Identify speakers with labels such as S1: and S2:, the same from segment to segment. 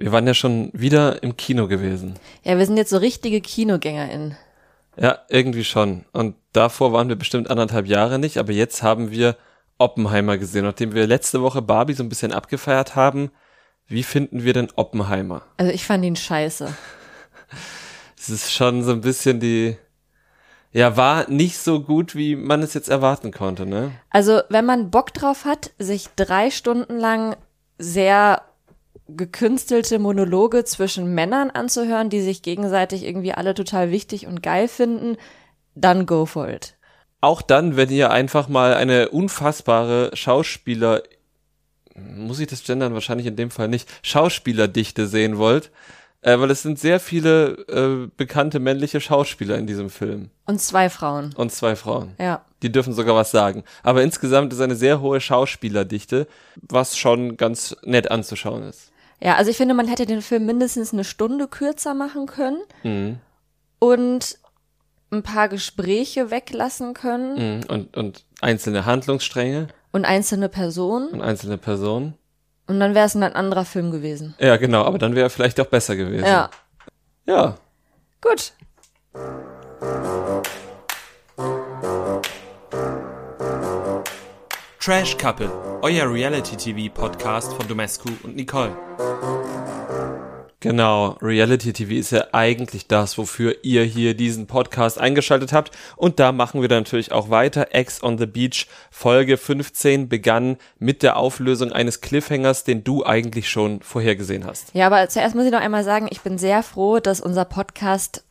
S1: Wir waren ja schon wieder im Kino gewesen.
S2: Ja, wir sind jetzt so richtige KinogängerInnen.
S1: Ja, irgendwie schon. Und davor waren wir bestimmt anderthalb Jahre nicht, aber jetzt haben wir Oppenheimer gesehen. Nachdem wir letzte Woche Barbie so ein bisschen abgefeiert haben, wie finden wir denn Oppenheimer?
S2: Also ich fand ihn scheiße.
S1: Es ist schon so ein bisschen die, ja, war nicht so gut, wie man es jetzt erwarten konnte, ne?
S2: Also wenn man Bock drauf hat, sich drei Stunden lang sehr gekünstelte Monologe zwischen Männern anzuhören, die sich gegenseitig irgendwie alle total wichtig und geil finden, dann go for it.
S1: Auch dann, wenn ihr einfach mal eine unfassbare Schauspieler, muss ich das gendern? Wahrscheinlich in dem Fall nicht, Schauspielerdichte sehen wollt, äh, weil es sind sehr viele äh, bekannte männliche Schauspieler in diesem Film.
S2: Und zwei Frauen.
S1: Und zwei Frauen.
S2: Ja.
S1: Die dürfen sogar was sagen. Aber insgesamt ist eine sehr hohe Schauspielerdichte, was schon ganz nett anzuschauen ist.
S2: Ja, also ich finde, man hätte den Film mindestens eine Stunde kürzer machen können
S1: Mhm.
S2: und ein paar Gespräche weglassen können
S1: Mhm. Und, und einzelne Handlungsstränge
S2: und einzelne Personen
S1: und einzelne Personen.
S2: und dann wäre es ein anderer Film gewesen.
S1: Ja, genau, aber dann wäre er vielleicht auch besser gewesen.
S2: Ja,
S1: Ja.
S2: gut.
S3: Trash Couple, euer Reality-TV-Podcast von Domescu und Nicole.
S1: Genau, Reality TV ist ja eigentlich das, wofür ihr hier diesen Podcast eingeschaltet habt. Und da machen wir dann natürlich auch weiter. Ex on the Beach Folge 15 begann mit der Auflösung eines Cliffhangers, den du eigentlich schon vorhergesehen hast.
S2: Ja, aber zuerst muss ich noch einmal sagen, ich bin sehr froh, dass unser Podcast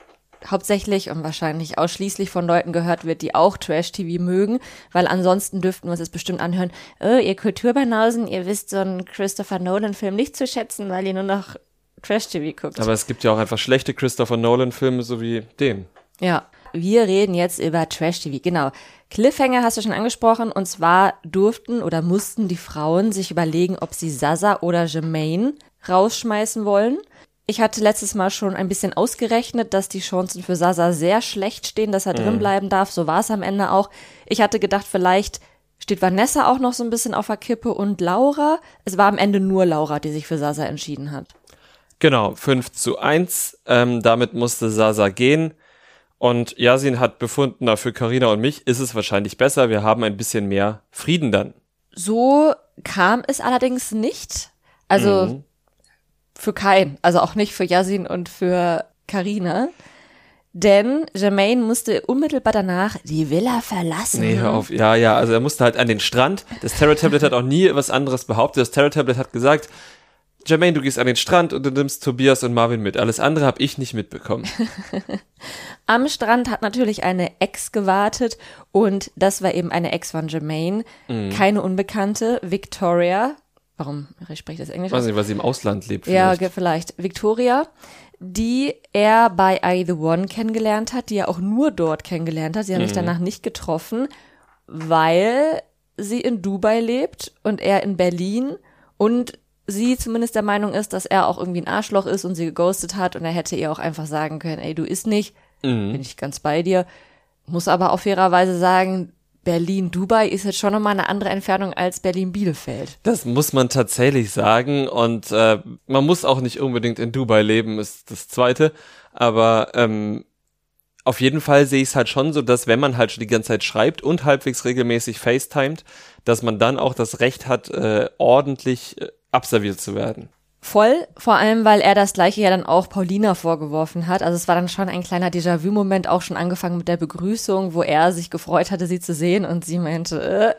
S2: hauptsächlich und wahrscheinlich ausschließlich von Leuten gehört wird, die auch Trash-TV mögen, weil ansonsten dürften wir uns jetzt bestimmt anhören, oh, ihr Kulturbanausen, ihr wisst so einen Christopher Nolan-Film nicht zu schätzen, weil ihr nur noch Trash-TV guckt.
S1: Aber es gibt ja auch einfach schlechte Christopher Nolan Filme, so wie den.
S2: Ja, wir reden jetzt über Trash-TV. Genau. Cliffhanger hast du schon angesprochen. Und zwar durften oder mussten die Frauen sich überlegen, ob sie Sasa oder Jermaine rausschmeißen wollen. Ich hatte letztes Mal schon ein bisschen ausgerechnet, dass die Chancen für Sasa sehr schlecht stehen, dass er drin bleiben darf. So war es am Ende auch. Ich hatte gedacht, vielleicht steht Vanessa auch noch so ein bisschen auf der Kippe und Laura. Es war am Ende nur Laura, die sich für Sasa entschieden hat.
S1: Genau, 5 zu 1. Ähm, damit musste Sasa gehen. Und Yasin hat befunden, na, für Carina und mich ist es wahrscheinlich besser. Wir haben ein bisschen mehr Frieden dann.
S2: So kam es allerdings nicht. Also
S1: Mhm.
S2: Für keinen, also auch nicht für Yasin und für Karina. Denn Jermaine musste unmittelbar danach die Villa verlassen.
S1: Nee, hör auf. Ja, ja, also er musste halt an den Strand. Das Terror Tablet hat auch nie was anderes behauptet. Das Terror Tablet hat gesagt, Jermaine, du gehst an den Strand und du nimmst Tobias und Marvin mit. Alles andere habe ich nicht mitbekommen.
S2: Am Strand hat natürlich eine Ex gewartet und das war eben eine Ex von Jermaine,
S1: Mhm.
S2: keine Unbekannte, Victoria. Warum spricht das Englisch?
S1: Ich weiß
S2: aus?
S1: nicht, weil sie im Ausland lebt.
S2: Ja,
S1: vielleicht.
S2: ge- vielleicht. Victoria, die er bei I The One kennengelernt hat, die er auch nur dort kennengelernt hat. Sie haben sich danach nicht getroffen, weil sie in Dubai lebt und er in Berlin und sie zumindest der Meinung ist, dass er auch irgendwie ein Arschloch ist und sie geghostet hat und er hätte ihr auch einfach sagen können, ey, du isst nicht, bin ich ganz bei dir. Muss aber auch fairerweise sagen, Berlin-Dubai ist jetzt schon nochmal eine andere Entfernung als Berlin-Bielefeld.
S1: Das muss man tatsächlich sagen. Und äh, man muss auch nicht unbedingt in Dubai leben, ist das Zweite. Aber ähm, auf jeden Fall sehe ich es halt schon so, dass wenn man halt schon die ganze Zeit schreibt und halbwegs regelmäßig FaceTimet, dass man dann auch das Recht hat, äh, ordentlich äh, abserviert zu werden.
S2: Voll, vor allem, weil er das gleiche ja dann auch Paulina vorgeworfen hat. Also es war dann schon ein kleiner Déjà-vu-Moment, auch schon angefangen mit der Begrüßung, wo er sich gefreut hatte, sie zu sehen und sie meinte, äh,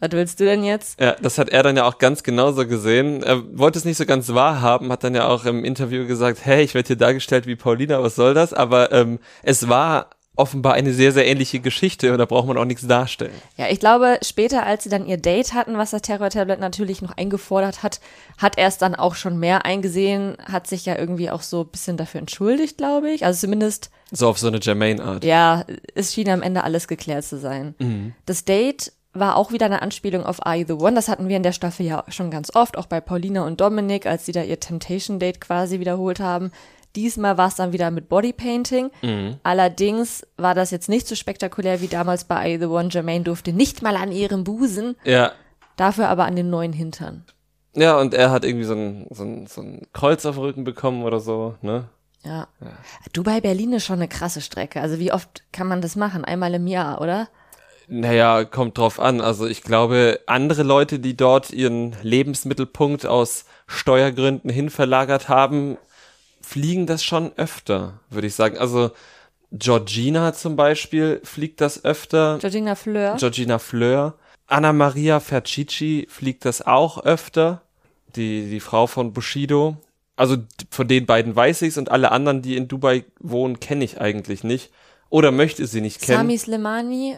S2: was willst du denn jetzt?
S1: Ja, das hat er dann ja auch ganz genauso gesehen. Er wollte es nicht so ganz wahrhaben, hat dann ja auch im Interview gesagt, hey, ich werde hier dargestellt wie Paulina, was soll das? Aber ähm, es war offenbar eine sehr, sehr ähnliche Geschichte und da braucht man auch nichts darstellen.
S2: Ja, ich glaube, später, als sie dann ihr Date hatten, was das Terror-Tablet natürlich noch eingefordert hat, hat er es dann auch schon mehr eingesehen, hat sich ja irgendwie auch so ein bisschen dafür entschuldigt, glaube ich. Also zumindest
S1: So auf so eine Jermaine-Art.
S2: Ja, es schien am Ende alles geklärt zu sein. Das Date war auch wieder eine Anspielung auf Are You the One? Das hatten wir in der Staffel ja schon ganz oft, auch bei Paulina und Dominik, als sie da ihr Temptation Date quasi wiederholt haben. Diesmal war es dann wieder mit Bodypainting. Allerdings war das jetzt nicht so spektakulär wie damals bei You the One? Jermaine durfte nicht mal an ihrem Busen,
S1: Ja,
S2: dafür aber an den neuen Hintern.
S1: Ja, und er hat irgendwie so ein, so ein, so ein Kreuz auf dem Rücken bekommen oder so, ne?
S2: Ja. Dubai Berlin ist schon eine krasse Strecke. Also wie oft kann man das machen? Einmal im Jahr, oder?
S1: Naja, kommt drauf an. Also ich glaube, andere Leute, die dort ihren Lebensmittelpunkt aus Steuergründen hin verlagert haben, fliegen das schon öfter, würde ich sagen. Also Georgina zum Beispiel fliegt das öfter.
S2: Georgina Fleur.
S1: Georgina Fleur. Anna Maria Fercici fliegt das auch öfter. Die, die Frau von Bushido. Also von den beiden weiß ich's und alle anderen, die in Dubai wohnen, kenne ich eigentlich nicht. Oder möchte sie nicht kennen.
S2: Sami Slimani,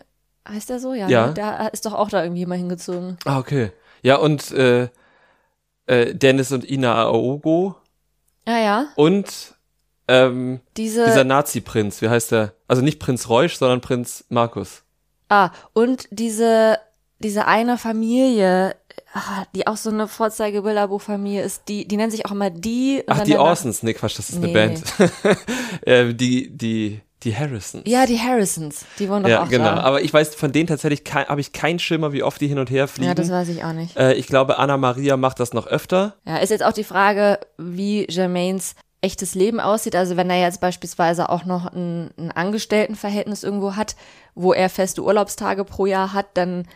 S2: heißt der so? Ja.
S1: Ja.
S2: Ne? Der ist doch auch da irgendwie mal hingezogen.
S1: Ah, okay. Ja, und äh, äh, Dennis und Ina Aogo
S2: Ja, ja.
S1: und ähm,
S2: Diese.
S1: dieser Nazi-Prinz, wie heißt der? Also nicht Prinz Reusch, sondern Prinz Markus.
S2: ah, und diese, diese eine Familie, ah, die auch so eine Vorzeige-Bilderbuch-Familie ist, die, die nennen sich auch immer die.
S1: Ach, die Orsons, nee, Quatsch, das ist eine
S2: Nee.
S1: Band. äh, die, die, die Harrisons.
S2: Ja, die Harrisons. Die wohnen doch
S1: Ja,
S2: auch
S1: genau.
S2: da.
S1: Aber ich weiß von denen tatsächlich habe ich keinen Schimmer, wie oft die hin und her fliegen.
S2: Ja, das weiß ich auch nicht.
S1: äh, ich glaube, Anna Maria macht das noch öfter.
S2: Ja, ist jetzt auch die Frage, wie Jermaines echtes Leben aussieht. Also wenn er jetzt beispielsweise auch noch ein, ein Angestelltenverhältnis irgendwo hat, wo er feste Urlaubstage pro Jahr hat, dann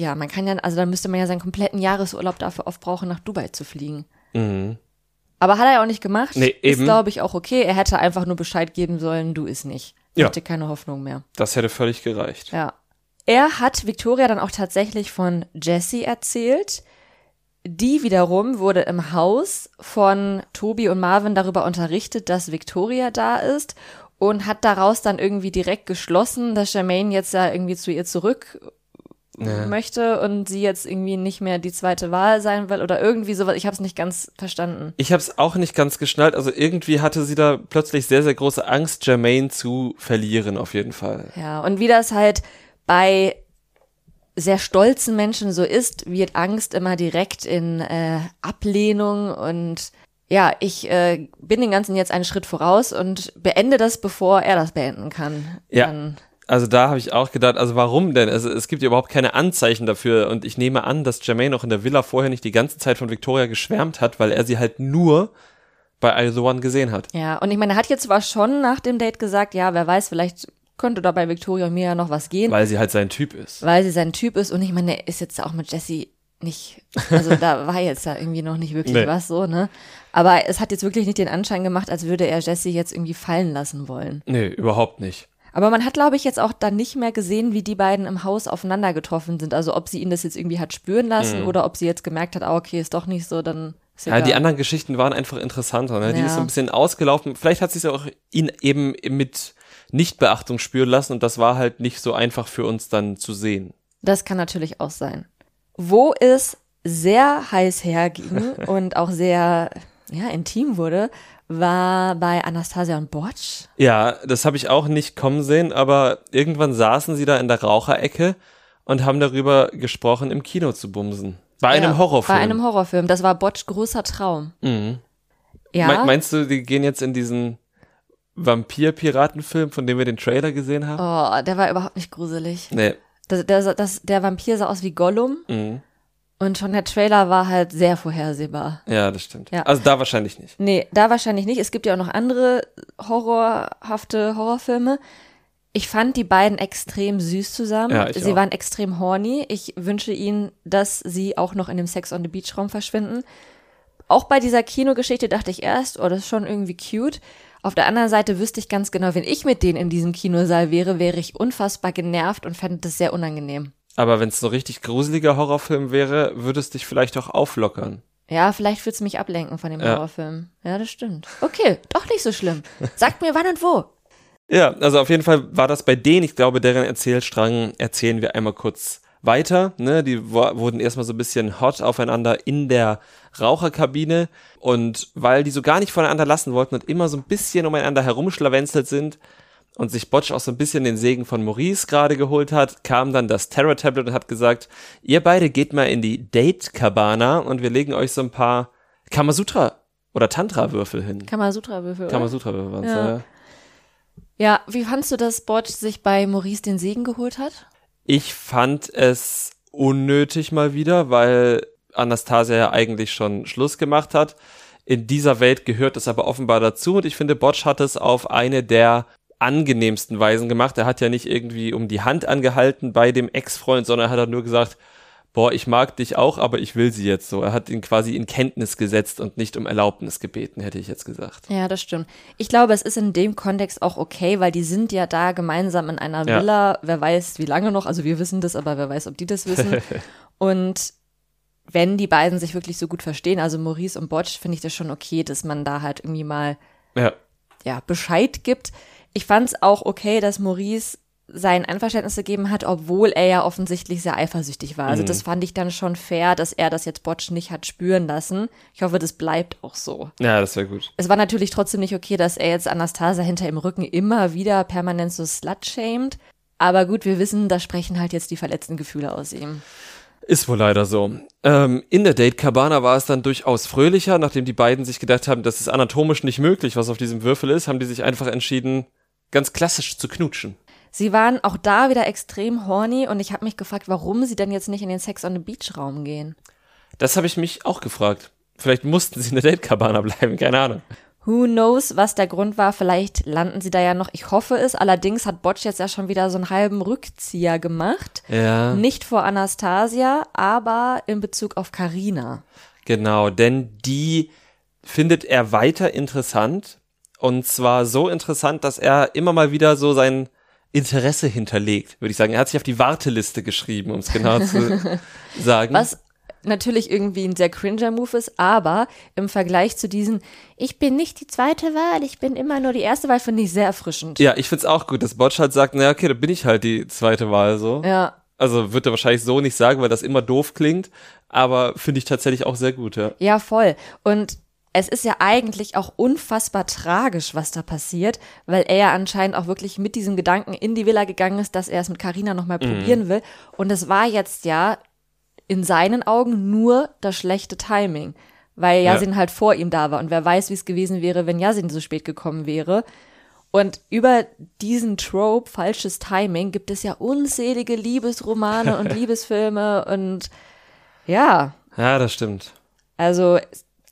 S2: ja, man kann ja, also dann müsste man ja seinen kompletten Jahresurlaub dafür aufbrauchen, nach Dubai zu fliegen.
S1: Mhm.
S2: Aber hat er ja auch nicht gemacht.
S1: Nee,
S2: Ist,
S1: eben.
S2: glaube ich, auch okay. Er hätte einfach nur Bescheid geben sollen, du ist nicht. Ich
S1: Ja.
S2: hatte keine Hoffnung mehr.
S1: Das hätte völlig gereicht.
S2: Ja. Er hat Victoria dann auch tatsächlich von Jessie erzählt. Die wiederum wurde im Haus von Tobi und Marvin darüber unterrichtet, dass Victoria da ist und hat daraus dann irgendwie direkt geschlossen, dass Jermaine jetzt ja irgendwie zu ihr zurück
S1: Ja.
S2: möchte und sie jetzt irgendwie nicht mehr die zweite Wahl sein will oder irgendwie sowas. Ich habe es nicht ganz verstanden.
S1: Ich habe es auch nicht ganz geschnallt. Also irgendwie hatte sie da plötzlich sehr, sehr große Angst, Jermaine zu verlieren, auf jeden Fall.
S2: Ja, und wie das halt bei sehr stolzen Menschen so ist, wird Angst immer direkt in äh, Ablehnung und ja, ich äh, bin den Ganzen jetzt einen Schritt voraus und beende das, bevor er das beenden kann.
S1: Ja.
S2: Dann,
S1: Also da habe ich auch gedacht, also warum denn? Also es gibt ja überhaupt keine Anzeichen dafür und ich nehme an, dass Jermaine auch in der Villa vorher nicht die ganze Zeit von Victoria geschwärmt hat, weil er sie halt nur bei I The One gesehen hat.
S2: ja, und ich meine, er hat jetzt zwar schon nach dem Date gesagt, ja, wer weiß, vielleicht könnte da bei Victoria und mir ja noch was gehen,
S1: Weil sie halt sein Typ ist.
S2: weil sie sein Typ ist und ich meine, er ist jetzt auch mit Jessie nicht, also da war jetzt ja irgendwie noch nicht wirklich
S1: Nee.
S2: was so, ne? Aber es hat jetzt wirklich nicht den Anschein gemacht, als würde er Jessie jetzt irgendwie fallen lassen wollen.
S1: Nee, überhaupt nicht.
S2: Aber man hat, glaube ich, jetzt auch dann nicht mehr gesehen, wie die beiden im Haus aufeinander getroffen sind. Also ob sie ihn das jetzt irgendwie hat spüren lassen oder ob sie jetzt gemerkt hat, ah, okay, ist doch nicht so, dann
S1: Mhm. Ja, die anderen Geschichten waren einfach interessanter. Ne? Die
S2: Ja.
S1: ist so ein bisschen ausgelaufen. Vielleicht hat sie es ja auch ihn eben mit Nichtbeachtung spüren lassen und das war halt nicht so einfach für uns dann zu sehen.
S2: Das kann natürlich auch sein. Wo es sehr heiß herging und auch sehr ja, intim wurde, war bei Anastasia und Botsch.
S1: Ja, das habe ich auch nicht kommen sehen, aber irgendwann saßen sie da in der Raucherecke und haben darüber gesprochen, im Kino zu bumsen. Bei einem
S2: Ja,
S1: Horrorfilm.
S2: Bei einem Horrorfilm. Das war Botsch großer Traum.
S1: mhm.
S2: Ja.
S1: Me- Meinst du, die gehen jetzt in diesen Vampir-Piratenfilm, von dem wir den Trailer gesehen haben?
S2: oh, der war überhaupt nicht gruselig.
S1: Nee.
S2: Das, der, das, der Vampir sah aus wie Gollum
S1: Mhm.
S2: Und schon der Trailer war halt sehr vorhersehbar.
S1: Ja, das stimmt.
S2: Ja.
S1: Also da wahrscheinlich nicht.
S2: Nee, da wahrscheinlich nicht. Es gibt ja auch noch andere horrorhafte Horrorfilme. Ich fand die beiden extrem süß zusammen.
S1: Ja, ich
S2: sie
S1: auch.
S2: waren extrem horny. Ich wünsche ihnen, dass sie auch noch in dem Sex on the Beach Raum verschwinden. Auch bei dieser Kinogeschichte dachte ich erst, oh, das ist schon irgendwie cute. Auf der anderen Seite wüsste ich ganz genau, wenn ich mit denen in diesem Kinosaal wäre, wäre ich unfassbar genervt und fände das sehr unangenehm.
S1: Aber wenn es so richtig gruseliger Horrorfilm wäre, würde es dich vielleicht auch auflockern.
S2: Ja, vielleicht wird's mich ablenken von dem
S1: Ja.
S2: Horrorfilm. Ja, das stimmt. Okay, doch nicht so schlimm. Sagt mir wann und wo.
S1: Ja, also auf jeden Fall war das bei denen, ich glaube, deren Erzählstrang erzählen wir einmal kurz weiter. Ne? Die wurden erstmal so ein bisschen hot aufeinander in der Raucherkabine und weil die so gar nicht voneinander lassen wollten und immer so ein bisschen umeinander herumschlawenzelt sind und sich Botsch auch so ein bisschen den Segen von Maurice gerade geholt hat, kam dann das Terror Tablet und hat gesagt, ihr beide geht mal in die Date Cabana und wir legen euch so ein paar Kamasutra oder Tantra-Würfel hin.
S2: Kamasutra-Würfel. oder?
S1: Kamasutra-Würfel waren's,
S2: Ja.
S1: ja.
S2: Ja, wie fandst du, dass Botsch sich bei Maurice den Segen geholt hat?
S1: Ich fand es unnötig mal wieder, weil Anastasia ja eigentlich schon Schluss gemacht hat. In dieser Welt gehört es aber offenbar dazu und ich finde, Botsch hat es auf eine der angenehmsten Weisen gemacht. Er hat ja nicht irgendwie um die Hand angehalten bei dem Ex-Freund, sondern er hat nur gesagt, boah, ich mag dich auch, aber ich will sie jetzt so. Er hat ihn quasi in Kenntnis gesetzt und nicht um Erlaubnis gebeten, hätte ich jetzt gesagt.
S2: Ja, das stimmt. Ich glaube, es ist in dem Kontext auch okay, weil die sind ja da gemeinsam in einer ja. Villa. Wer weiß, wie lange noch. Also wir wissen das, aber wer weiß, ob die das wissen. und wenn die beiden sich wirklich so gut verstehen, also Maurice und Botsch, finde ich das schon okay, dass man da halt irgendwie mal
S1: ja.
S2: ja Bescheid gibt. Ich fand es auch okay, dass Maurice sein Einverständnis gegeben hat, obwohl er ja offensichtlich sehr eifersüchtig war. Also mhm. das fand ich dann schon fair, dass er das jetzt Botsch nicht hat spüren lassen. Ich hoffe, das bleibt auch so.
S1: Ja, das wäre gut.
S2: Es war natürlich trotzdem nicht okay, dass er jetzt Anastasia hinter im Rücken immer wieder permanent so slut-shamed. Aber gut, wir wissen, da sprechen halt jetzt die verletzten Gefühle aus ihm.
S1: Ist wohl leider so. Ähm, in der Date Cabana war es dann durchaus fröhlicher, nachdem die beiden sich gedacht haben, das ist anatomisch nicht möglich, was auf diesem Würfel ist, haben die sich einfach entschieden, ganz klassisch zu knutschen.
S2: Sie waren auch da wieder extrem horny und ich habe mich gefragt, warum sie denn jetzt nicht in den Sex on the Beach Raum gehen.
S1: Das habe ich mich auch gefragt. Vielleicht mussten sie in der Date Cabana bleiben, keine Ahnung.
S2: Who knows, was der Grund war? Vielleicht landen sie da ja noch. Ich hoffe es. Allerdings hat Botsch jetzt ja schon wieder so einen halben Rückzieher gemacht.
S1: Ja.
S2: Nicht vor Anastasia, aber in Bezug auf Karina.
S1: Genau, denn die findet er weiter interessant. Und zwar so interessant, dass er immer mal wieder so sein Interesse hinterlegt, würde ich sagen. Er hat sich auf die Warteliste geschrieben, um es genau zu sagen.
S2: Was natürlich irgendwie ein sehr cringer Move ist, aber im Vergleich zu diesen, ich bin nicht die zweite Wahl, ich bin immer nur die erste Wahl, finde ich sehr erfrischend.
S1: Ja, ich finde es auch gut, dass Botsch halt sagt, naja, okay, da bin ich halt die zweite Wahl so.
S2: Ja.
S1: Also wird er wahrscheinlich so nicht sagen, weil das immer doof klingt, aber finde ich tatsächlich auch sehr gut, ja.
S2: Ja, voll. Und es ist ja eigentlich auch unfassbar tragisch, was da passiert, weil er ja anscheinend auch wirklich mit diesem Gedanken in die Villa gegangen ist, dass er es mit Carina nochmal mhm. probieren will. Und es war jetzt ja in seinen Augen nur das schlechte Timing, weil Yasin ja. halt vor ihm da war. Und wer weiß, wie es gewesen wäre, wenn Yasin so spät gekommen wäre. Und über diesen Trope, falsches Timing, gibt es ja unzählige Liebesromane und Liebesfilme und ja.
S1: Ja, das stimmt.
S2: Also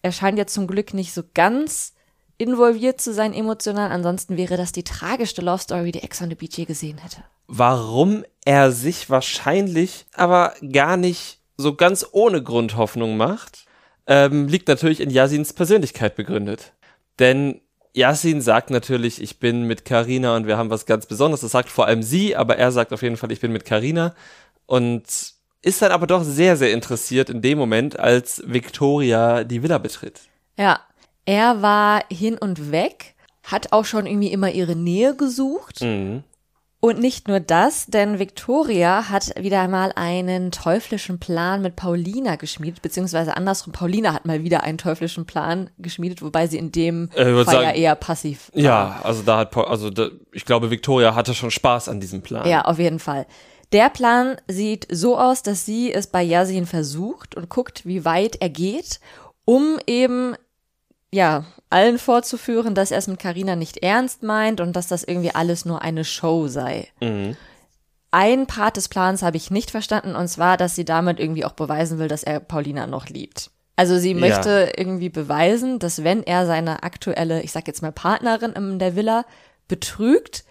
S2: er scheint ja zum Glück nicht so ganz involviert zu sein emotional. Ansonsten wäre das die tragischste Love Story, die Ex on the Beach je gesehen hätte.
S1: Warum er sich wahrscheinlich aber gar nicht so ganz ohne Grund Hoffnung macht, ähm, liegt natürlich in Yasins Persönlichkeit begründet. Denn Yasin sagt natürlich, ich bin mit Karina und wir haben was ganz Besonderes. Das sagt vor allem sie, aber er sagt auf jeden Fall, ich bin mit Karina. Und ist dann aber doch sehr, sehr interessiert in dem Moment, als Victoria die Villa betritt.
S2: Ja, er war hin und weg, hat auch schon irgendwie immer ihre Nähe gesucht.
S1: Mhm.
S2: Und nicht nur das, denn Victoria hat wieder einmal einen teuflischen Plan mit Paulina geschmiedet, beziehungsweise andersrum, Paulina hat mal wieder einen teuflischen Plan geschmiedet, wobei sie in dem äh, Fall sagen, ja eher passiv
S1: war. Ja, also da hat, also da, ich glaube, Victoria hatte schon Spaß an diesem Plan.
S2: Ja, auf jeden Fall. Der Plan sieht so aus, dass sie es bei Yasin versucht und guckt, wie weit er geht, um eben ja, allen vorzuführen, dass er es mit Carina nicht ernst meint und dass das irgendwie alles nur eine Show sei.
S1: Mhm.
S2: Ein Part des Plans habe ich nicht verstanden und zwar, dass sie damit irgendwie auch beweisen will, dass er Paulina noch liebt. Also sie möchte ja. irgendwie beweisen, dass wenn er seine aktuelle, ich sag jetzt mal Partnerin in der Villa betrügt,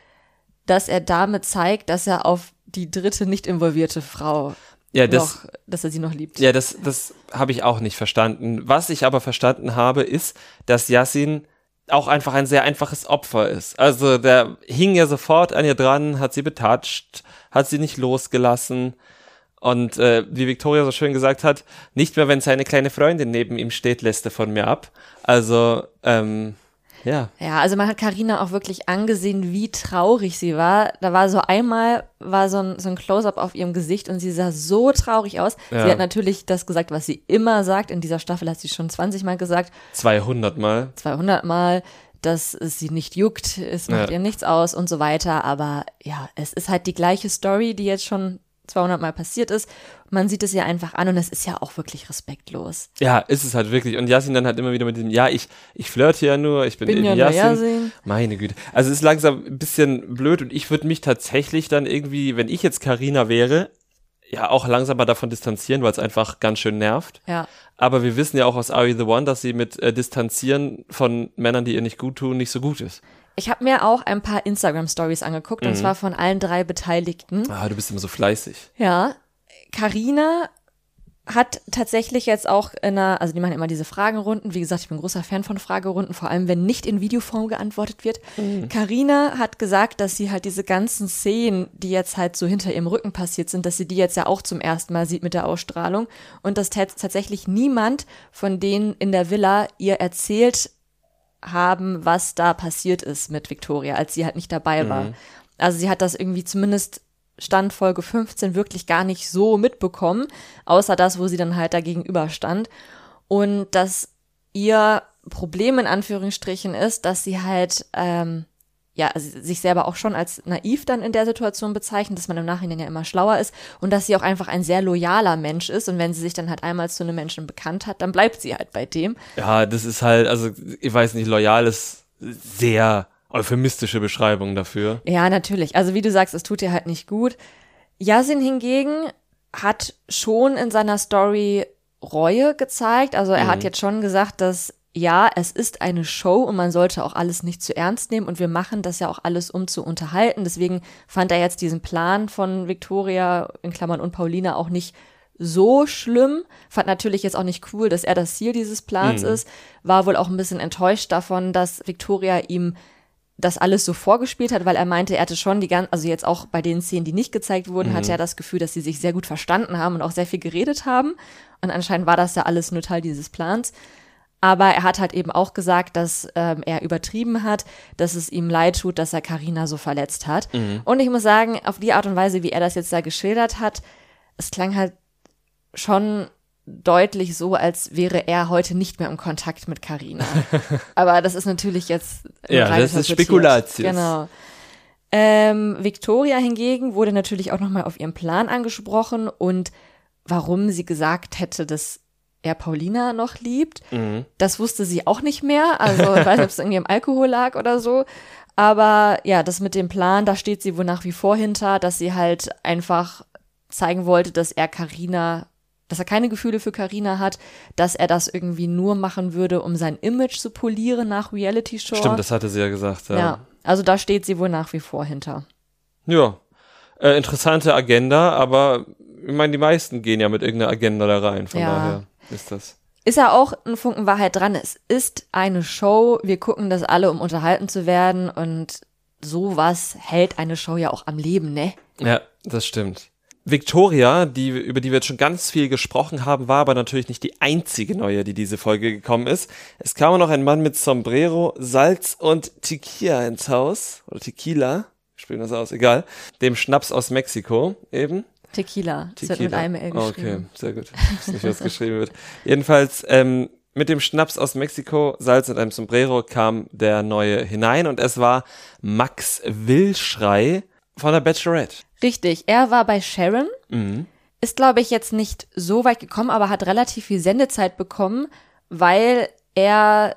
S2: dass er damit zeigt, dass er auf die dritte nicht involvierte Frau
S1: ja, das,
S2: noch, dass er sie noch liebt.
S1: Ja, das, das habe ich auch nicht verstanden. Was ich aber verstanden habe, ist, dass Yassin auch einfach ein sehr einfaches Opfer ist. Also der hing ja sofort an ihr dran, hat sie betatscht, hat sie nicht losgelassen. Und äh, wie Victoria so schön gesagt hat, nicht mehr, wenn seine kleine Freundin neben ihm steht, lässt er von mir ab. Also ähm, ja.
S2: Ja, also man hat Karina auch wirklich angesehen, wie traurig sie war. Da war so einmal war so ein, so ein Close-up auf ihrem Gesicht und sie sah so traurig aus. Ja. Sie hat natürlich das gesagt, was sie immer sagt. In dieser Staffel hat sie schon 20 Mal gesagt.
S1: 200 Mal.
S2: 200 Mal dass es sie nicht juckt, es macht ja. ihr nichts aus und so weiter. Aber ja, es ist halt die gleiche Story, die jetzt schon 200 Mal passiert ist. Man sieht es ja einfach an und es ist ja auch wirklich respektlos.
S1: Ja, ist es halt wirklich. Und Yasin dann halt immer wieder mit diesem, ja, ich, ich flirte ja nur, ich bin, bin eben ja Yasin. Yasin. Meine Güte. Also es ist langsam ein bisschen blöd und ich würde mich tatsächlich dann irgendwie, wenn ich jetzt Karina wäre, ja auch langsam mal davon distanzieren, weil es einfach ganz schön nervt.
S2: Ja.
S1: Aber wir wissen ja auch aus Are You the One, dass sie mit äh, Distanzieren von Männern, die ihr nicht gut tun, nicht so gut ist.
S2: Ich habe mir auch ein paar Instagram-Stories angeguckt, und zwar von allen drei Beteiligten.
S1: Ah, du bist immer so fleißig.
S2: Ja, Karina hat tatsächlich jetzt auch in einer, also die machen immer diese Fragerunden. Wie gesagt, ich bin großer Fan von Fragerunden, vor allem wenn nicht in Videoform geantwortet wird. Karina hat gesagt, dass sie halt diese ganzen Szenen, die jetzt halt so hinter ihrem Rücken passiert sind, dass sie die jetzt ja auch zum ersten Mal sieht mit der Ausstrahlung und dass tats- tatsächlich niemand von denen in der Villa ihr erzählt haben, was da passiert ist mit Victoria, als sie halt nicht dabei war. Also sie hat das irgendwie zumindest Stand Folge 15 wirklich gar nicht so mitbekommen, außer das, wo sie dann halt dagegenüber stand. Und dass ihr Problem in Anführungsstrichen ist, dass sie halt ähm, ja also sich selber auch schon als naiv dann in der Situation bezeichnet, dass man im Nachhinein ja immer schlauer ist und dass sie auch einfach ein sehr loyaler Mensch ist und wenn sie sich dann halt einmal zu einem Menschen bekannt hat, dann bleibt sie halt bei dem.
S1: Ja, das ist halt, also ich weiß nicht, loyal ist sehr euphemistische Beschreibung dafür.
S2: Ja, natürlich. Also wie du sagst, es tut ihr halt nicht gut. Yasin hingegen hat schon in seiner Story Reue gezeigt. Also er hat jetzt schon gesagt, dass ja, es ist eine Show und man sollte auch alles nicht zu ernst nehmen und wir machen das ja auch alles, um zu unterhalten. Deswegen fand er jetzt diesen Plan von Victoria in Klammern und Paulina auch nicht so schlimm. Fand natürlich jetzt auch nicht cool, dass er das Ziel dieses Plans ist. War wohl auch ein bisschen enttäuscht davon, dass Victoria ihm das alles so vorgespielt hat, weil er meinte, er hatte schon die ganzen, also jetzt auch bei den Szenen, die nicht gezeigt wurden, hatte er das Gefühl, dass sie sich sehr gut verstanden haben und auch sehr viel geredet haben. Und anscheinend war das ja alles nur Teil dieses Plans. Aber er hat halt eben auch gesagt, dass ähm, er übertrieben hat, dass es ihm leid tut, dass er Karina so verletzt hat. Und ich muss sagen, auf die Art und Weise, wie er das jetzt da geschildert hat, es klang halt schon deutlich so, als wäre er heute nicht mehr im Kontakt mit Karina. Aber das ist natürlich jetzt
S1: Ja, das ist. Spekulatius.
S2: Genau. Ähm, Victoria hingegen wurde natürlich auch nochmal auf ihren Plan angesprochen und warum sie gesagt hätte, dass er Paulina noch liebt.
S1: Mhm.
S2: Das wusste sie auch nicht mehr. Also ich weiß nicht, ob es irgendwie im Alkohol lag oder so. Aber ja, das mit dem Plan, da steht sie wohl nach wie vor hinter, dass sie halt einfach zeigen wollte, dass er Karina, dass er keine Gefühle für Karina hat, dass er das irgendwie nur machen würde, um sein Image zu polieren nach Reality Show.
S1: Stimmt, das hatte sie ja gesagt. Ja.
S2: ja. Also da steht sie wohl nach wie vor hinter.
S1: Ja. Äh, interessante Agenda, aber ich meine, die meisten gehen ja mit irgendeiner Agenda da rein. Von
S2: Ja.
S1: daher ist das.
S2: Ist ja auch ein Funken Wahrheit dran. Es ist eine Show. Wir gucken das alle, um unterhalten zu werden. Und sowas hält eine Show ja auch am Leben, ne?
S1: Ja, das stimmt. Victoria, die, über die wir jetzt schon ganz viel gesprochen haben, war aber natürlich nicht die einzige neue, die diese Folge gekommen ist. Es kam auch noch ein Mann mit Sombrero, Salz und Tequila ins Haus. Oder Tequila. Spielen das aus, egal. Dem Schnaps aus Mexiko eben.
S2: Tequila. Das wird mit
S1: Tequila.
S2: einem L
S1: Okay,
S2: geschrieben.
S1: sehr gut. Ich weiß nicht, was geschrieben wird. Jedenfalls, ähm, mit dem Schnaps aus Mexiko, Salz und einem Sombrero kam der neue hinein und es war Max Willschrei von der Bachelorette.
S2: Richtig. Er war bei Sharon.
S1: Mhm.
S2: Ist, glaube ich, jetzt nicht so weit gekommen, aber hat relativ viel Sendezeit bekommen, weil er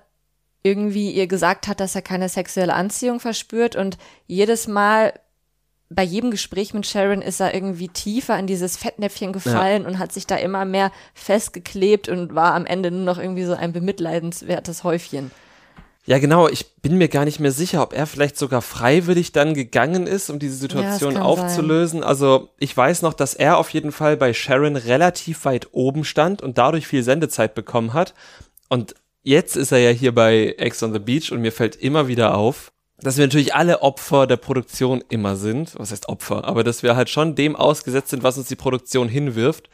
S2: irgendwie ihr gesagt hat, dass er keine sexuelle Anziehung verspürt und jedes Mal bei jedem Gespräch mit Sharon ist er irgendwie tiefer in dieses Fettnäpfchen gefallen und hat sich da immer mehr festgeklebt und war am Ende nur noch irgendwie so ein bemitleidenswertes Häufchen.
S1: Ja, genau. Ich bin mir gar nicht mehr sicher, ob er vielleicht sogar freiwillig dann gegangen ist, um diese Situation
S2: kann
S1: aufzulösen. Also ich weiß noch, dass er auf jeden Fall bei Sharon relativ weit oben stand und dadurch viel Sendezeit bekommen hat. Und jetzt ist er ja hier bei Ex on the Beach und mir fällt immer wieder auf, dass wir natürlich alle Opfer der Produktion immer sind. Was heißt Opfer? Aber dass wir halt schon dem ausgesetzt sind, was uns die Produktion hinwirft,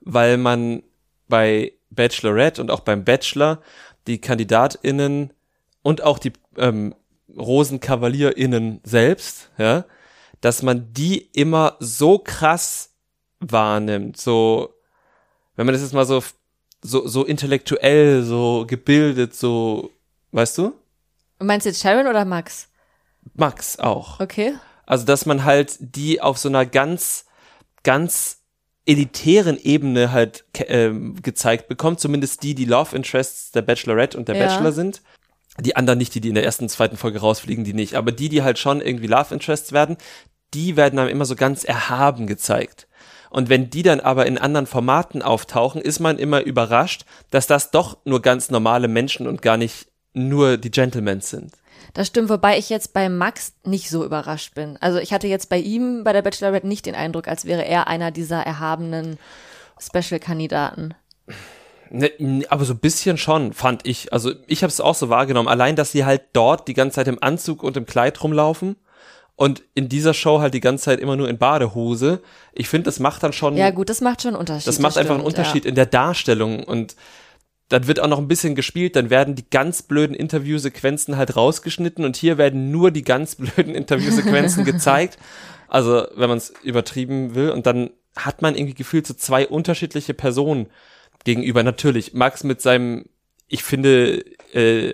S1: weil man bei Bachelorette und auch beim Bachelor die KandidatInnen und auch die ähm, RosenkavalierInnen selbst, ja, dass man die immer so krass wahrnimmt, so, wenn man das jetzt mal so, so, so intellektuell, so gebildet, so, weißt du?
S2: Meinst du jetzt Sharon oder Max?
S1: Max auch.
S2: Okay.
S1: Also, dass man halt die auf so einer ganz, ganz elitären Ebene halt ähm, gezeigt bekommt, zumindest die, die Love Interests der Bachelorette und der
S2: Ja.
S1: Bachelor sind. Die anderen nicht, die, die in der ersten, zweiten Folge rausfliegen, die nicht. Aber die, die halt schon irgendwie Love Interests werden, die werden einem immer so ganz erhaben gezeigt. Und wenn die dann aber in anderen Formaten auftauchen, ist man immer überrascht, dass das doch nur ganz normale Menschen und gar nicht nur die Gentlemen sind.
S2: Das stimmt, wobei ich jetzt bei Max nicht so überrascht bin. Also ich hatte jetzt bei ihm bei der Bachelorette nicht den Eindruck, als wäre er einer dieser erhabenen Special-Kandidaten.
S1: Ne, aber so ein bisschen schon, fand ich. Also ich habe es auch so wahrgenommen. Allein, dass sie halt dort die ganze Zeit im Anzug und im Kleid rumlaufen und in dieser Show halt die ganze Zeit immer nur in Badehose. Ich finde, das macht dann schon.
S2: Ja gut, das macht schon einen Unterschied.
S1: Das macht einfach einen
S2: stimmt,
S1: Unterschied
S2: ja.
S1: in der Darstellung und dann wird auch noch ein bisschen gespielt, dann werden die ganz blöden Interviewsequenzen halt rausgeschnitten und hier werden nur die ganz blöden Interviewsequenzen gezeigt. Also, wenn man es übertrieben will und dann hat man irgendwie gefühlt so zwei unterschiedliche Personen gegenüber. Natürlich, Max mit seinem, ich finde, äh,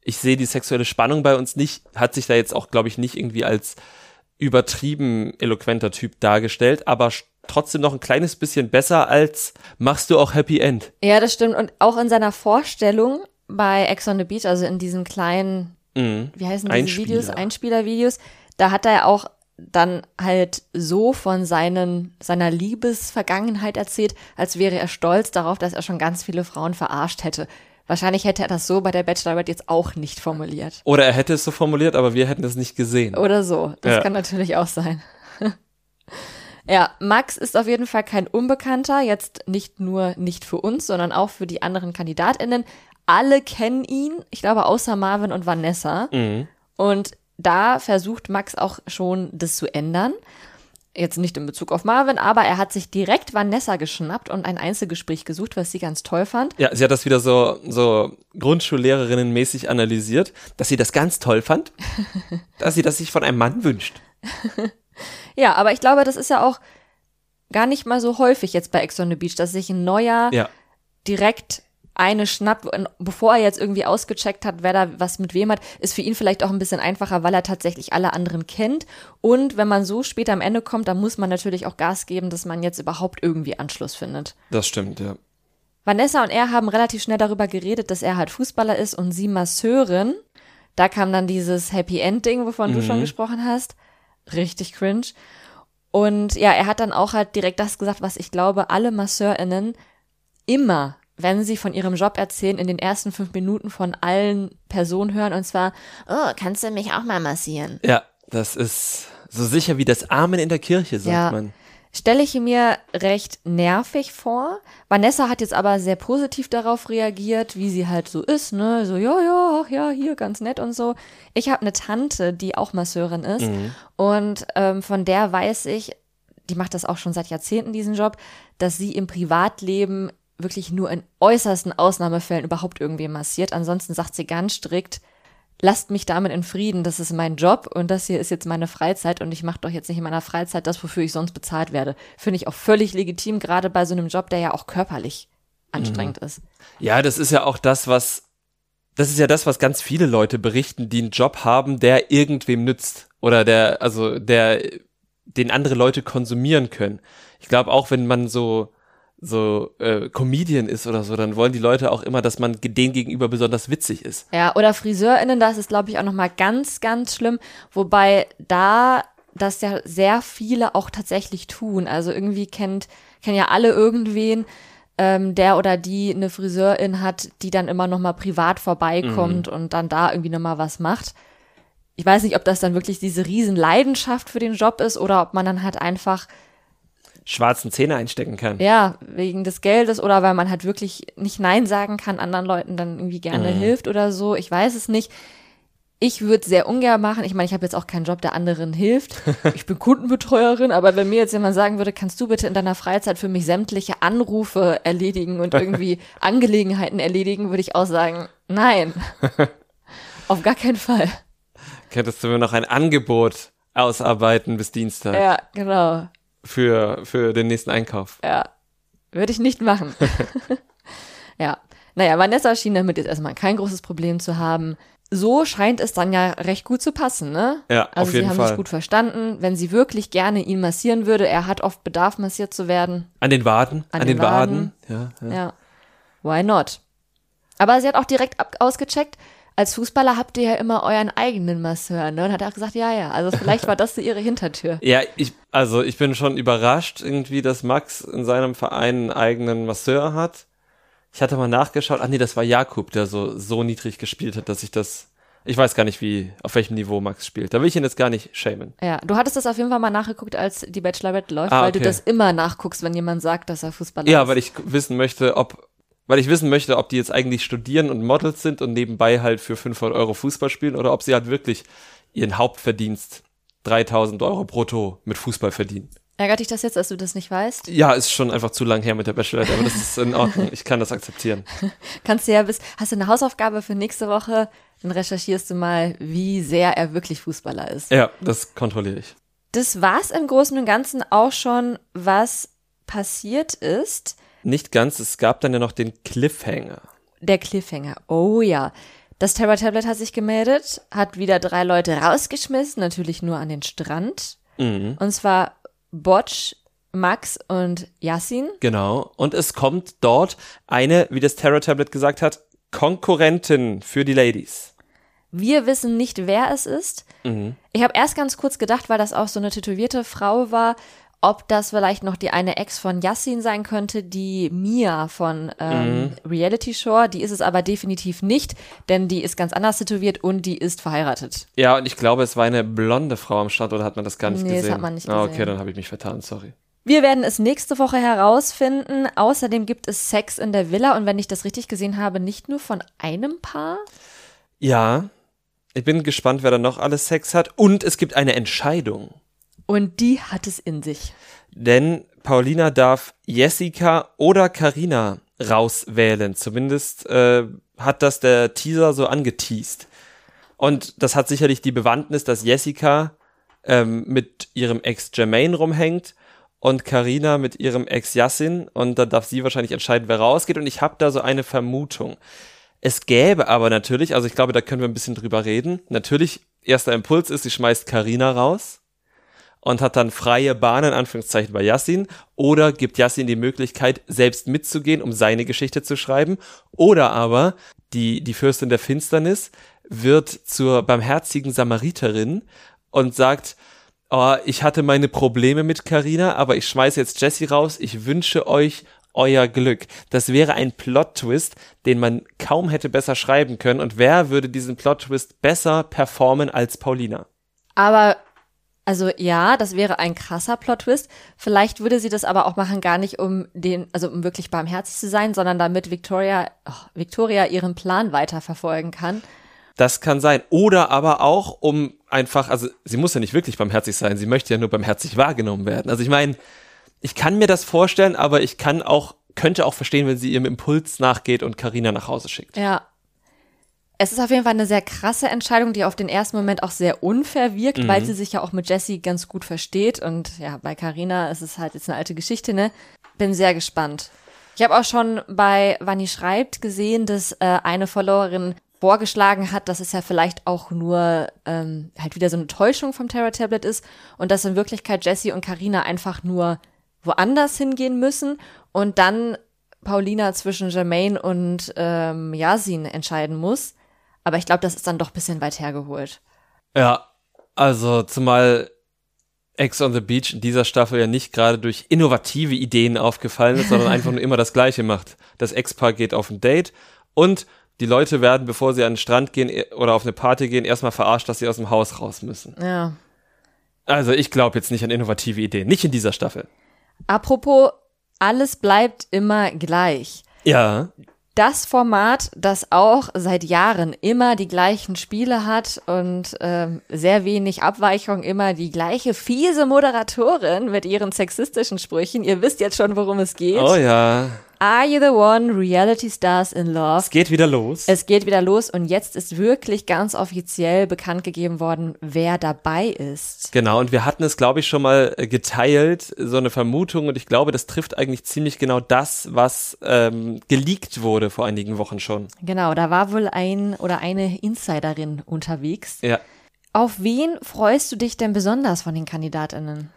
S1: ich sehe die sexuelle Spannung bei uns nicht, hat sich da jetzt auch, glaube ich, nicht irgendwie als übertrieben eloquenter Typ dargestellt, aber trotzdem noch ein kleines bisschen besser als machst du auch Happy End.
S2: Ja, das stimmt. Und auch in seiner Vorstellung bei Ex on the Beach, also in diesen kleinen,
S1: Mhm.
S2: wie heißen diese
S1: Einspieler.
S2: Videos, Einspielervideos, da hat er auch dann halt so von seinen, seiner Liebesvergangenheit erzählt, als wäre er stolz darauf, dass er schon ganz viele Frauen verarscht hätte. Wahrscheinlich hätte er das so bei der Bachelorette jetzt auch nicht formuliert.
S1: Oder er hätte es so formuliert, aber wir hätten es nicht gesehen.
S2: Oder so. Das
S1: Ja.
S2: kann natürlich auch sein. Ja, Max ist auf jeden Fall kein Unbekannter, jetzt nicht nur nicht für uns, sondern auch für die anderen KandidatInnen. Alle kennen ihn, ich glaube außer Marvin und Vanessa.
S1: Mhm.
S2: Und da versucht Max auch schon, das zu ändern. Jetzt nicht in Bezug auf Marvin, aber er hat sich direkt Vanessa geschnappt und ein Einzelgespräch gesucht, was sie ganz toll fand.
S1: Ja, sie hat das wieder so, so Grundschullehrerinnen-mäßig analysiert, dass sie das ganz toll fand, dass sie das sich von einem Mann wünscht.
S2: Ja, aber ich glaube, das ist ja auch gar nicht mal so häufig jetzt bei Ex on the Beach, dass sich ein neuer
S1: Ja.
S2: direkt eine schnappt, bevor er jetzt irgendwie ausgecheckt hat, wer da was mit wem hat, ist für ihn vielleicht auch ein bisschen einfacher, weil er tatsächlich alle anderen kennt. Und wenn man so spät am Ende kommt, dann muss man natürlich auch Gas geben, dass man jetzt überhaupt irgendwie Anschluss findet.
S1: Das stimmt, ja.
S2: Vanessa und er haben relativ schnell darüber geredet, dass er halt Fußballer ist und sie Masseurin. Da kam dann dieses Happy End Ding, wovon du schon gesprochen hast. Richtig cringe. Und ja, er hat dann auch halt direkt das gesagt, was ich glaube, alle MasseurInnen immer, wenn sie von ihrem Job erzählen, in den ersten fünf Minuten von allen Personen hören und zwar, oh, kannst du mich auch mal massieren?
S1: Ja, das ist so sicher wie das Amen in der Kirche, sagt
S2: Ja.
S1: man.
S2: Stelle ich mir recht nervig vor. Vanessa hat jetzt aber sehr positiv darauf reagiert, wie sie halt so ist, ne? So, ja, ja, ach ja, hier ganz nett und so. Ich habe eine Tante, die auch Masseurin ist und ähm, von der weiß ich, die macht das auch schon seit Jahrzehnten, diesen Job, dass sie im Privatleben wirklich nur in äußersten Ausnahmefällen überhaupt irgendwie massiert. Ansonsten sagt sie ganz strikt, lasst mich damit in Frieden, das ist mein Job und das hier ist jetzt meine Freizeit und ich mache doch jetzt nicht in meiner Freizeit das, wofür ich sonst bezahlt werde. Finde ich auch völlig legitim, gerade bei so einem Job, der ja auch körperlich anstrengend ist.
S1: Ja, das ist ja auch das, was, das ist ja das, was ganz viele Leute berichten, die einen Job haben, der irgendwem nützt. Oder der, also der, den andere Leute konsumieren können. Ich glaube auch, wenn man so, so äh, Comedian ist oder so, dann wollen die Leute auch immer, dass man denen gegenüber besonders witzig ist.
S2: Ja, oder FriseurInnen, das ist, glaube ich, auch nochmal ganz, ganz schlimm. Wobei da das ja sehr viele auch tatsächlich tun. Also irgendwie kennt, kennen ja alle irgendwen, ähm, der oder die eine Friseurin hat, die dann immer nochmal privat vorbeikommt und dann da irgendwie nochmal was macht. Ich weiß nicht, ob das dann wirklich diese riesen Leidenschaft für den Job ist oder ob man dann halt einfach
S1: Schwarzen Zähne einstecken kann.
S2: ja, wegen des Geldes oder weil man halt wirklich nicht Nein sagen kann, anderen Leuten dann irgendwie gerne hilft oder so. Ich weiß es nicht. Ich würde sehr ungern machen. Ich meine, ich habe jetzt auch keinen Job, der anderen hilft. Ich bin Kundenbetreuerin, aber wenn mir jetzt jemand sagen würde, kannst du bitte in deiner Freizeit für mich sämtliche Anrufe erledigen und irgendwie Angelegenheiten erledigen, würde ich auch sagen, nein. Auf gar keinen Fall.
S1: Könntest du mir noch ein Angebot ausarbeiten bis Dienstag
S2: Ja, genau.
S1: Für, für den nächsten Einkauf?
S2: Ja, würde ich nicht machen. ja, naja, Vanessa schien damit jetzt erstmal kein großes Problem zu haben. So scheint es dann ja recht gut zu passen, ne?
S1: Ja,
S2: also
S1: auf jeden
S2: sie haben
S1: Fall.
S2: sich gut verstanden. Wenn sie wirklich gerne ihn massieren würde, er hat oft Bedarf, massiert zu werden.
S1: An den Waden?
S2: An
S1: An,
S2: den
S1: den, Waden? Ja, ja.
S2: Ja. Why not? Aber sie hat auch direkt ab ausgecheckt, als Fußballer habt ihr ja immer euren eigenen Masseur, ne? Und hat er auch gesagt, ja, ja. Also vielleicht war das so ihre Hintertür.
S1: Ja, ich, also ich bin schon überrascht irgendwie, dass Max in seinem Verein einen eigenen Masseur hat. Ich hatte mal nachgeschaut, ach nee, das war Jakub, der so, so niedrig gespielt hat, dass ich das, ich weiß gar nicht, wie, auf welchem Niveau Max spielt. Da will ich ihn jetzt gar nicht schämen.
S2: Ja, du hattest das auf jeden Fall mal nachgeguckt, als die Bachelorette läuft,
S1: Ah,
S2: weil du
S1: okay.
S2: das immer nachguckst, wenn jemand sagt, dass er Fußballer
S1: Ja,
S2: ist.
S1: weil ich wissen möchte, ob, weil ich wissen möchte, ob die jetzt eigentlich studieren und Models sind und nebenbei halt für 500 Euro Fußball spielen oder ob sie halt wirklich ihren Hauptverdienst 3000 Euro brutto mit Fußball verdienen.
S2: Ärgert dich das jetzt, dass du das nicht weißt?
S1: Ja, ist schon einfach zu lang her mit der Bachelorette, aber das ist in Ordnung. Ich kann das akzeptieren.
S2: Kannst du ja bis, hast du eine Hausaufgabe für nächste Woche? Dann recherchierst du mal, wie sehr er wirklich Fußballer ist.
S1: Ja, das kontrolliere ich.
S2: Das war's im Großen und Ganzen auch schon, was passiert ist.
S1: Nicht ganz, es gab dann ja noch den Cliffhanger.
S2: Der Cliffhanger. Oh ja. Das Terror Tablet hat sich gemeldet, hat wieder drei Leute rausgeschmissen, natürlich nur an den Strand.
S1: Mhm.
S2: Und zwar Botch, Max und Yassin.
S1: Genau. Und es kommt dort eine, wie das Terror Tablet gesagt hat, Konkurrentin für die Ladies.
S2: Wir wissen nicht, wer es ist. Ich habe erst ganz kurz gedacht, weil das auch so eine tätowierte Frau war, ob das vielleicht noch die eine Ex von Yassin sein könnte, die Mia von ähm, Reality Shore. Die ist es aber definitiv nicht, denn die ist ganz anders tätowiert und die ist verheiratet.
S1: Ja, und ich glaube, es war eine blonde Frau am Stand oder hat man das gar nicht
S2: Nee, das
S1: gesehen?
S2: hat man nicht
S1: Ah, okay,
S2: gesehen.
S1: dann habe ich mich vertan, sorry.
S2: Wir werden es nächste Woche herausfinden. Außerdem gibt es Sex in der Villa und wenn ich das richtig gesehen habe, nicht nur von einem Paar.
S1: Ja, ich bin gespannt, wer da noch alles Sex hat. Und es gibt eine Entscheidung.
S2: Und die hat es in sich.
S1: Denn Paulina darf Jessica oder Karina rauswählen. Zumindest äh, hat das der Teaser so angeteased. Und das hat sicherlich die Bewandtnis, dass Jessica ähm, mit ihrem Ex Jermaine rumhängt und Karina mit ihrem Ex Yassin. Und dann darf sie wahrscheinlich entscheiden, wer rausgeht. Und ich habe da so eine Vermutung. Es gäbe aber natürlich, also ich glaube, da können wir ein bisschen drüber reden. Natürlich, erster Impuls ist, sie schmeißt Karina raus und hat dann freie Bahn in Anführungszeichen bei Yassin oder gibt Yassin die Möglichkeit, selbst mitzugehen, um seine Geschichte zu schreiben. Oder aber die, die Fürstin der Finsternis wird zur barmherzigen Samariterin und sagt, oh, ich hatte meine Probleme mit Karina, aber ich schmeiße jetzt Jessie raus. Ich wünsche euch euer Glück. Das wäre ein Plot-Twist, den man kaum hätte besser schreiben können. Und wer würde diesen Plot-Twist besser performen als Paulina?
S2: Aber, also ja, das wäre ein krasser Plot-Twist. Vielleicht würde sie das aber auch machen, gar nicht um den, also um wirklich barmherzig zu sein, sondern damit Victoria, oh, Victoria ihren Plan weiterverfolgen kann.
S1: Das kann sein. Oder aber auch, um einfach, also sie muss ja nicht wirklich barmherzig sein, sie möchte ja nur barmherzig wahrgenommen werden. Also ich meine, ich kann mir das vorstellen, aber ich kann auch, könnte auch verstehen, wenn sie ihrem Impuls nachgeht und Karina nach Hause schickt.
S2: Ja. Es ist auf jeden Fall eine sehr krasse Entscheidung, die auf den ersten Moment auch sehr unfair wirkt, weil sie sich ja auch mit Jessie ganz gut versteht. Und ja, bei Carina ist es halt jetzt eine alte Geschichte, ne? Bin sehr gespannt. Ich habe auch schon bei Wanni schreibt gesehen, dass äh, eine Followerin vorgeschlagen hat, dass es ja vielleicht auch nur ähm, halt wieder so eine Täuschung vom Terror Tablet ist und dass in Wirklichkeit Jessie und Carina einfach nur woanders hingehen müssen und dann Paulina zwischen Jermaine und ähm, Yasin entscheiden muss. Aber ich glaube, das ist dann doch ein bisschen weit hergeholt.
S1: Ja, also zumal Ex on the Beach in dieser Staffel ja nicht gerade durch innovative Ideen aufgefallen ist, sondern einfach nur immer das Gleiche macht. Das Ex-Paar geht auf ein Date und die Leute werden, bevor sie an den Strand gehen eh, oder auf eine Party gehen, erstmal verarscht, dass sie aus dem Haus raus müssen.
S2: Ja.
S1: Also ich glaube jetzt nicht an innovative Ideen, nicht in dieser Staffel.
S2: Apropos, alles bleibt immer gleich.
S1: Ja,
S2: Das Format, das auch seit Jahren immer die gleichen Spiele hat und ähm, sehr wenig Abweichung, immer die gleiche fiese Moderatorin mit ihren sexistischen Sprüchen. Ihr wisst jetzt schon, worum es geht.
S1: oh ja,
S2: Are You the One? Reality Stars in Love.
S1: es geht wieder los.
S2: Es geht wieder los und jetzt ist wirklich ganz offiziell bekannt gegeben worden, wer dabei ist.
S1: Genau, und wir hatten es, glaube ich, schon mal äh, geteilt, so eine Vermutung, und ich glaube, das trifft eigentlich ziemlich genau das, was ähm, geleakt wurde vor einigen Wochen schon.
S2: Genau, da war wohl ein oder eine Insiderin unterwegs.
S1: Ja.
S2: Auf wen freust du dich denn besonders von den Kandidatinnen?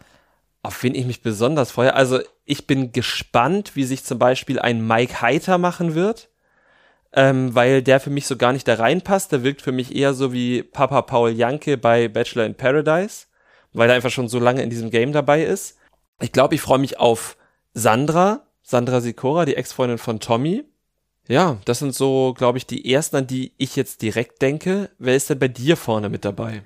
S1: Auf wen ich mich besonders freue. Also ich bin gespannt, wie sich zum Beispiel ein Mike Heiter machen wird. ähm, weil der für mich so gar nicht da reinpasst. Der wirkt für mich eher so wie Papa Paul Janke bei Bachelor in Paradise, weil er einfach schon so lange in diesem Game dabei ist. Ich glaube, ich freue mich auf Sandra, Sandra Sikora, die Ex-Freundin von Tommy. Ja, das sind so, glaube ich, die ersten, an die ich jetzt direkt denke. Wer ist denn bei dir vorne mit dabei?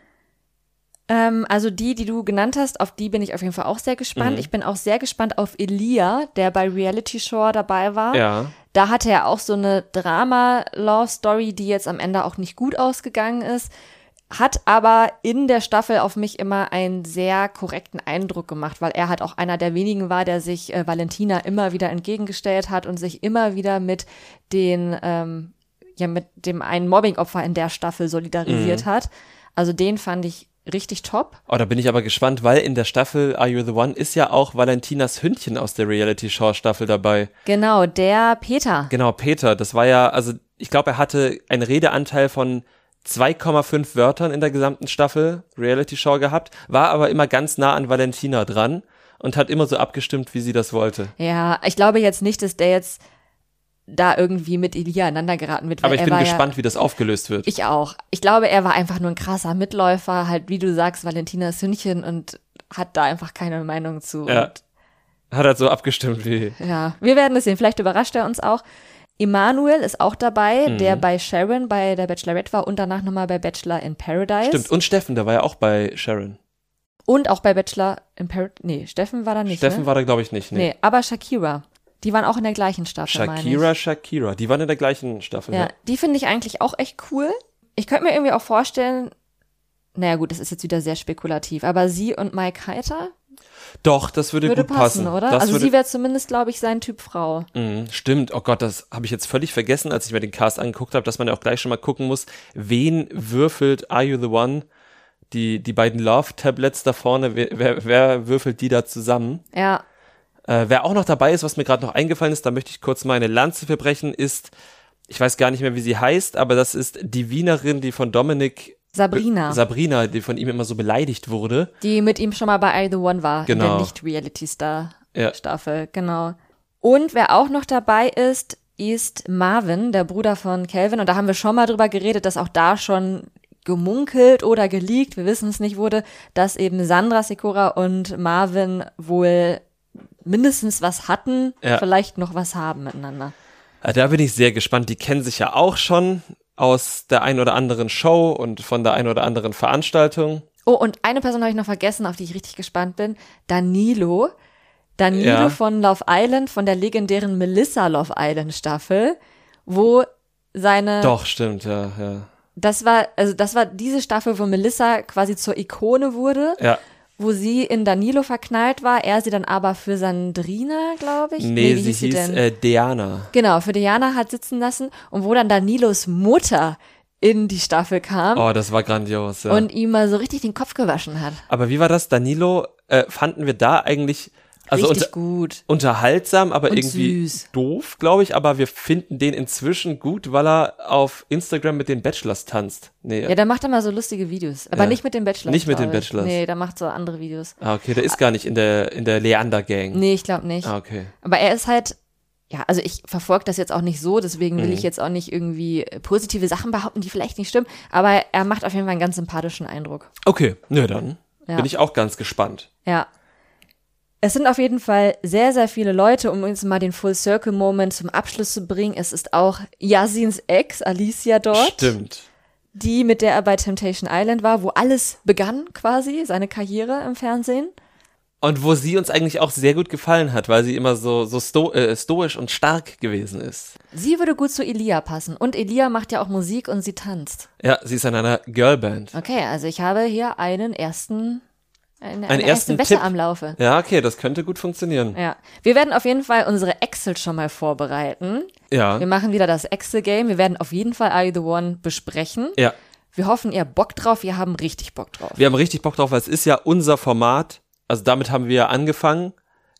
S2: Ähm, also die, die du genannt hast, auf die bin ich auf jeden Fall auch sehr gespannt.
S1: Mhm.
S2: Ich bin auch sehr gespannt auf Elia, der bei Reality Shore dabei war.
S1: Ja.
S2: Da hatte er auch so eine Drama-Love-Story, die jetzt am Ende auch nicht gut ausgegangen ist. Hat aber in der Staffel auf mich immer einen sehr korrekten Eindruck gemacht, weil er halt auch einer der wenigen war, der sich äh, Valentina immer wieder entgegengestellt hat und sich immer wieder mit den, ähm, ja, mit dem einen Mobbing-Opfer in der Staffel solidarisiert hat. Also den fand ich richtig top.
S1: Oh, da bin ich aber gespannt, weil in der Staffel Are You the One ist ja auch Valentinas Hündchen aus der Reality Show Staffel dabei.
S2: Genau, der Peter.
S1: Genau, Peter, das war ja, also ich glaube, er hatte einen Redeanteil von 2,5 Wörtern in der gesamten Staffel Reality Show gehabt, war aber immer ganz nah an Valentina dran und hat immer so abgestimmt, wie sie das wollte.
S2: Ja, ich glaube jetzt nicht, dass der jetzt da irgendwie mit Elia aneinander geraten wird.
S1: Aber ich bin gespannt,
S2: Ja,
S1: wie das aufgelöst wird.
S2: ich auch. Ich glaube, er war einfach nur ein krasser Mitläufer, halt wie du sagst, Valentinas Hündchen und hat da einfach keine Meinung zu.
S1: Ja.
S2: Und
S1: Hat halt so abgestimmt wie.
S2: ja, wir werden es sehen. Vielleicht überrascht er uns auch. Emanuel ist auch dabei,
S1: Mhm.
S2: der bei Sharon bei der Bachelorette war und danach nochmal bei Bachelor in Paradise.
S1: Stimmt. Und Steffen, der war ja auch bei Sharon.
S2: Und auch bei Bachelor in Paradise. Nee, Steffen war da nicht.
S1: Steffen
S2: ne?
S1: war da, glaube ich, nicht. Nee.
S2: Nee, aber Shakira. Die waren auch in der gleichen Staffel.
S1: Shakira, Shakira. Die waren in der gleichen Staffel.
S2: Ja, die finde ich eigentlich auch echt cool. Ich könnte mir irgendwie auch vorstellen, naja gut, das ist jetzt wieder sehr spekulativ, aber sie und Mike Heiter
S1: Doch, das würde,
S2: würde
S1: gut
S2: passen,
S1: passen.
S2: oder?
S1: Das
S2: also
S1: würde,
S2: sie wäre zumindest, glaube ich, sein Typ Frau.
S1: Mhm, stimmt. Oh Gott, das habe ich jetzt völlig vergessen, als ich mir den Cast angeguckt habe, dass man ja auch gleich schon mal gucken muss, wen würfelt Are You the One? Die, die beiden Love-Tablets da vorne, wer, wer, wer würfelt die da zusammen?
S2: Ja,
S1: Äh, wer auch noch dabei ist, was mir gerade noch eingefallen ist, da möchte ich kurz meine Lanze verbrechen, ist, ich weiß gar nicht mehr, wie sie heißt, aber das ist die Wienerin, die von Dominik
S2: Sabrina,
S1: Sabrina, die von ihm immer so beleidigt wurde.
S2: die mit ihm schon mal bei I The One war, in
S1: Genau.
S2: der Nicht-Reality-Star-Staffel,
S1: Ja.
S2: genau. Und wer auch noch dabei ist, ist Marvin, der Bruder von Calvin. Und da haben wir schon mal drüber geredet, dass auch da schon gemunkelt oder geleakt, wir wissen es nicht, wurde, dass eben Sandra Sikora und Marvin wohl mindestens was hatten,
S1: Ja.
S2: vielleicht noch was haben miteinander.
S1: Ja, Da bin ich sehr gespannt. Die kennen sich ja auch schon aus der ein oder anderen Show und von der ein oder anderen Veranstaltung.
S2: Oh, und eine Person habe ich noch vergessen, auf die ich richtig gespannt bin. Danilo. Danilo
S1: Ja.
S2: von Love Island, von der legendären Melissa Love Island Staffel, wo seine,
S1: Doch, stimmt, ja, ja.
S2: das war, also das war diese Staffel, wo Melissa quasi zur Ikone wurde,
S1: Ja,
S2: wo sie in Danilo verknallt war, er sie dann aber für Sandrina, glaube ich.
S1: nee,
S2: wie
S1: sie
S2: hieß
S1: hieß
S2: denn?
S1: äh, Diana.
S2: Genau, für Diana hat sitzen lassen und wo dann Danilos Mutter in die Staffel kam
S1: Oh, das war grandios, ja.
S2: und ihm mal so richtig den Kopf gewaschen hat.
S1: Aber wie war das? Danilo, äh, fanden wir da eigentlich, also
S2: richtig
S1: unter,
S2: gut.
S1: unterhaltsam, aber
S2: Und
S1: irgendwie
S2: süß.
S1: doof, glaube ich, aber wir finden den inzwischen gut, weil er auf Instagram mit den Bachelors tanzt. Nee,
S2: Ja, der macht immer so lustige Videos. Aber
S1: Ja.
S2: nicht mit den Bachelors.
S1: Nicht mit den
S2: ich.
S1: Bachelors.
S2: Nee, der macht so andere Videos.
S1: ah, okay, der ist gar nicht in der, in der Leander-Gang.
S2: Nee, ich glaube nicht.
S1: Ah, okay.
S2: Aber er ist halt, ja, also ich verfolge das jetzt auch nicht so, deswegen
S1: Mhm.
S2: will ich jetzt auch nicht irgendwie positive Sachen behaupten, die vielleicht nicht stimmen. Aber er macht auf jeden Fall einen ganz sympathischen Eindruck.
S1: Okay, nö, dann
S2: Ja.
S1: bin ich auch ganz gespannt.
S2: Ja. Es sind auf jeden Fall sehr, sehr viele Leute, um uns mal den Full Circle Moment zum Abschluss zu bringen. Es ist auch Yasins Ex, Alicia dort.
S1: Stimmt.
S2: die, mit der er bei Temptation Island war, wo alles begann quasi, seine Karriere im Fernsehen.
S1: Und wo sie uns eigentlich auch sehr gut gefallen hat, weil sie immer so, so sto äh, stoisch und stark gewesen ist.
S2: Sie würde gut zu Elia passen. Und Elia macht ja auch Musik und sie tanzt.
S1: Ja, sie ist in einer Girlband.
S2: Okay, also ich habe hier einen ersten, eine,
S1: Einen
S2: eine
S1: ersten Tipp.
S2: am Laufe.
S1: Ja, okay, das könnte gut funktionieren.
S2: Ja. Wir werden auf jeden Fall unsere Excel schon mal vorbereiten.
S1: Ja.
S2: Wir machen wieder das Excel-Game. Wir werden auf jeden Fall Are You the One besprechen.
S1: Ja.
S2: Wir hoffen, ihr habt Bock drauf. Wir haben richtig Bock drauf.
S1: Wir haben richtig Bock drauf, weil es ist ja unser Format. Also damit haben wir angefangen.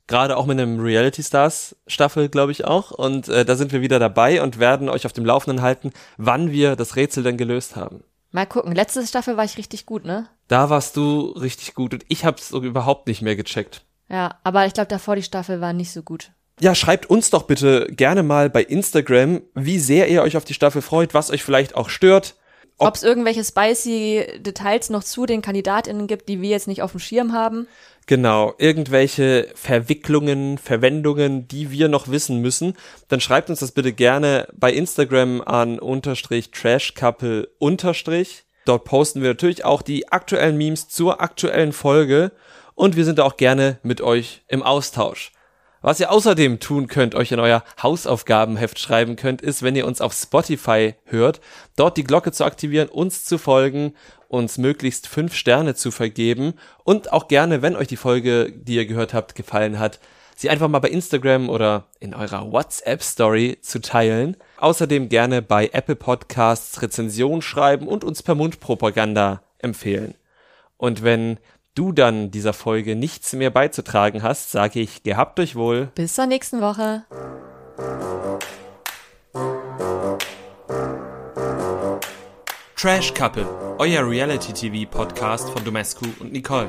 S1: Gerade auch mit einem Reality Stars Staffel, glaube ich auch. Und äh, da sind wir wieder dabei und werden euch auf dem Laufenden halten, wann wir das Rätsel denn gelöst haben.
S2: Mal gucken. Letzte Staffel war ich richtig gut, ne?
S1: Da warst du richtig gut und ich habe es so überhaupt nicht mehr gecheckt.
S2: Ja, aber ich glaube, davor die Staffel war nicht so gut.
S1: ja, schreibt uns doch bitte gerne mal bei Instagram, wie sehr ihr euch auf die Staffel freut, was euch vielleicht auch stört.
S2: Ob es irgendwelche spicy Details noch zu den KandidatInnen gibt, die wir jetzt nicht auf dem Schirm haben.
S1: Genau, irgendwelche Verwicklungen, Verwendungen, die wir noch wissen müssen, dann schreibt uns das bitte gerne bei Instagram an unterstrich trashcouple unterstrich. Dort posten wir natürlich auch die aktuellen Memes zur aktuellen Folge und wir sind auch gerne mit euch im Austausch. Was ihr außerdem tun könnt, euch in euer Hausaufgabenheft schreiben könnt, ist, wenn ihr uns auf Spotify hört, dort die Glocke zu aktivieren, uns zu folgen, uns möglichst fünf Sterne zu vergeben und auch gerne, wenn euch die Folge, die ihr gehört habt, gefallen hat, sie einfach mal bei Instagram oder in eurer WhatsApp-Story zu teilen. Außerdem gerne bei Apple Podcasts Rezension schreiben und uns per Mundpropaganda empfehlen. Und wenn du dann dieser Folge nichts mehr beizutragen hast, sage ich, gehabt euch wohl.
S2: Bis zur nächsten Woche.
S3: Trash Couple, euer Reality TV Podcast von Domescu und Nicole.